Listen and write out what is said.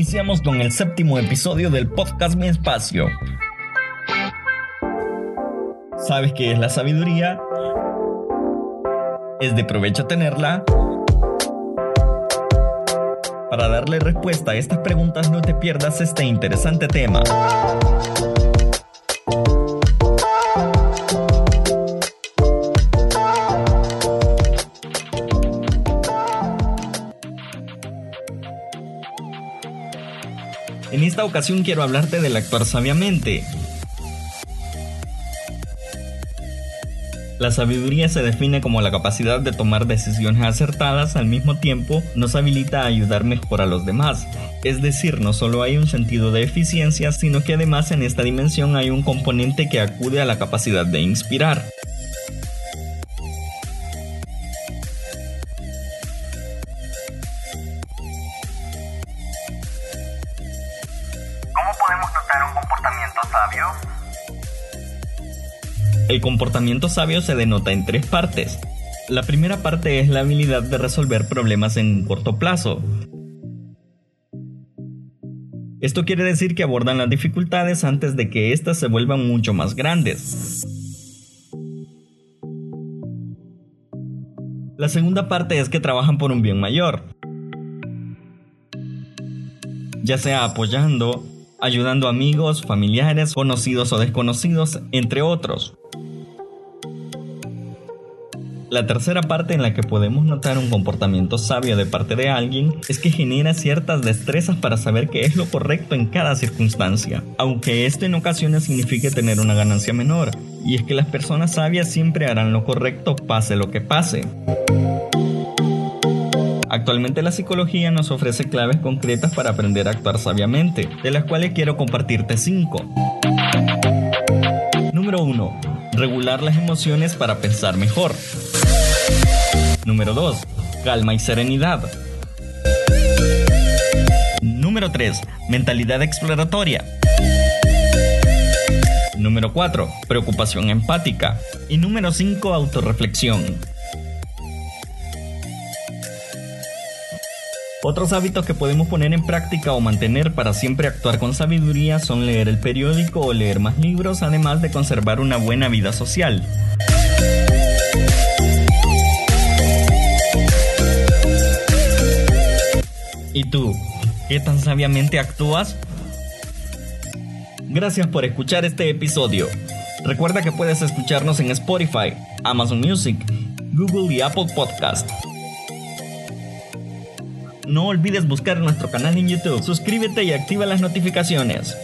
Iniciamos con el séptimo episodio del podcast Mi Espacio. ¿Sabes qué es la sabiduría? ¿Es de provecho tenerla? Para darle respuesta a estas preguntas no te pierdas este interesante tema. En esta ocasión quiero hablarte del actuar sabiamente. La sabiduría se define como la capacidad de tomar decisiones acertadas al mismo tiempo nos habilita a ayudar mejor a los demás. Es decir, no solo hay un sentido de eficiencia, sino que además en esta dimensión hay un componente que acude a la capacidad de inspirar. Comportamiento sabio? El comportamiento sabio se denota en tres partes. La primera parte es la habilidad de resolver problemas en corto plazo. Esto quiere decir que abordan las dificultades antes de que éstas se vuelvan mucho más grandes. La segunda parte es que trabajan por un bien mayor, ya sea apoyando, ayudando amigos, familiares, conocidos o desconocidos, entre otros. La tercera parte en la que podemos notar un comportamiento sabio de parte de alguien es que genera ciertas destrezas para saber qué es lo correcto en cada circunstancia, aunque esto en ocasiones signifique tener una ganancia menor, y es que las personas sabias siempre harán lo correcto pase lo que pase. Actualmente la psicología nos ofrece claves concretas para aprender a actuar sabiamente, de las cuales quiero compartirte 5. Número 1. Regular las emociones para pensar mejor. Número 2. Calma y serenidad. Número 3. Mentalidad exploratoria. Número 4. Preocupación empática. Y número 5. Autorreflexión. Otros hábitos que podemos poner en práctica o mantener para siempre actuar con sabiduría son leer el periódico o leer más libros, además de conservar una buena vida social. ¿Y tú? ¿Qué tan sabiamente actúas? Gracias por escuchar este episodio. Recuerda que puedes escucharnos en Spotify, Amazon Music, Google y Apple Podcast. No olvides buscar nuestro canal en YouTube, suscríbete y activa las notificaciones.